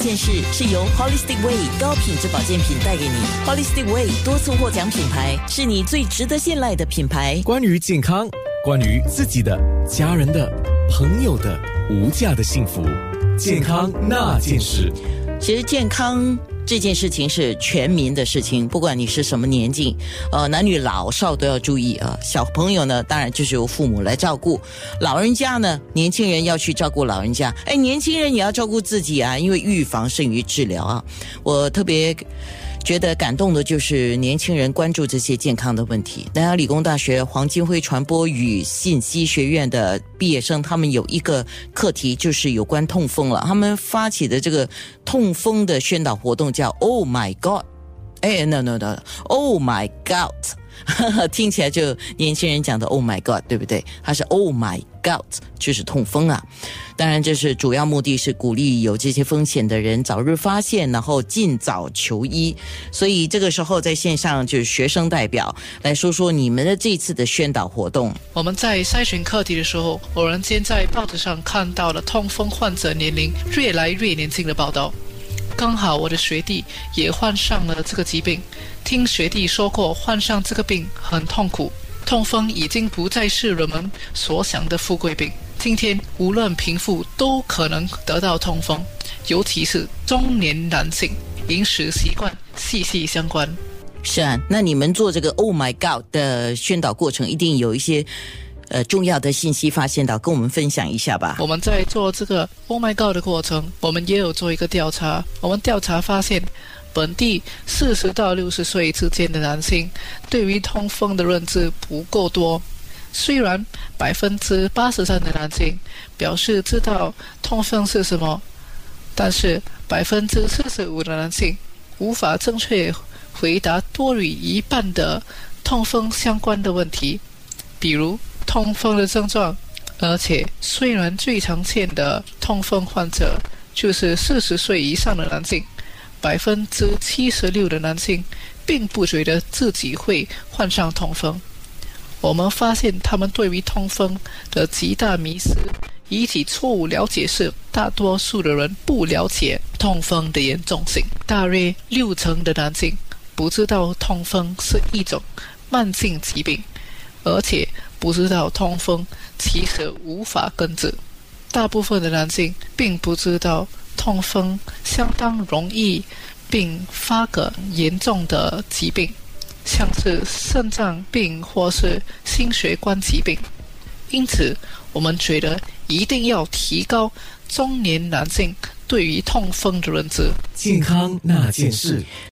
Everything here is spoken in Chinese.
件事是由 Holistic Way 高品质保健品带给你。Holistic Way 多次获奖品牌，是你最值得信赖的品牌。关于健康，关于自己的、家人的、朋友的无价的幸福，健康那件事。其实健康。这件事情是全民的事情，不管你是什么年纪，呃，男女老少都要注意啊。小朋友呢，当然就是由父母来照顾；老人家呢，年轻人要去照顾老人家。哎，年轻人也要照顾自己啊，因为预防胜于治疗啊。我特别。觉得感动的就是年轻人关注这些健康的问题。南洋理工大学黄金辉传播与信息学院的毕业生，他们有一个课题，就是有关痛风了。他们发起的这个痛风的宣导活动叫 “Oh My God”，哎，no no no，Oh My God。听起来就年轻人讲的 “Oh my God”，对不对？它是 “Oh my God”，就是痛风啊。当然，这是主要目的是鼓励有这些风险的人早日发现，然后尽早求医。所以这个时候在线上就是学生代表来说说你们的这次的宣导活动。我们在筛选课题的时候，偶然间在报纸上看到了痛风患者年龄越来越年轻的报道。刚好我的学弟也患上了这个疾病，听学弟说过，患上这个病很痛苦。痛风已经不再是人们所想的富贵病，今天无论贫富都可能得到痛风，尤其是中年男性，饮食习惯息息相关。是啊，那你们做这个 “Oh my God” 的宣导过程，一定有一些。呃，重要的信息发现到，跟我们分享一下吧。我们在做这个 “Oh my God” 的过程，我们也有做一个调查。我们调查发现，本地四十到六十岁之间的男性对于痛风的认知不够多。虽然百分之八十三的男性表示知道痛风是什么，但是百分之四十五的男性无法正确回答多于一半的痛风相关的问题，比如。痛风的症状，而且虽然最常见的痛风患者就是四十岁以上的男性，百分之七十六的男性并不觉得自己会患上痛风。我们发现他们对于痛风的极大迷失以及错误了解是，大多数的人不了解痛风的严重性。大约六成的男性不知道痛风是一种慢性疾病，而且。不知道痛风其实无法根治，大部分的男性并不知道痛风相当容易并发个严重的疾病，像是肾脏病或是心血管疾病。因此，我们觉得一定要提高中年男性对于痛风的认知。健康那件事。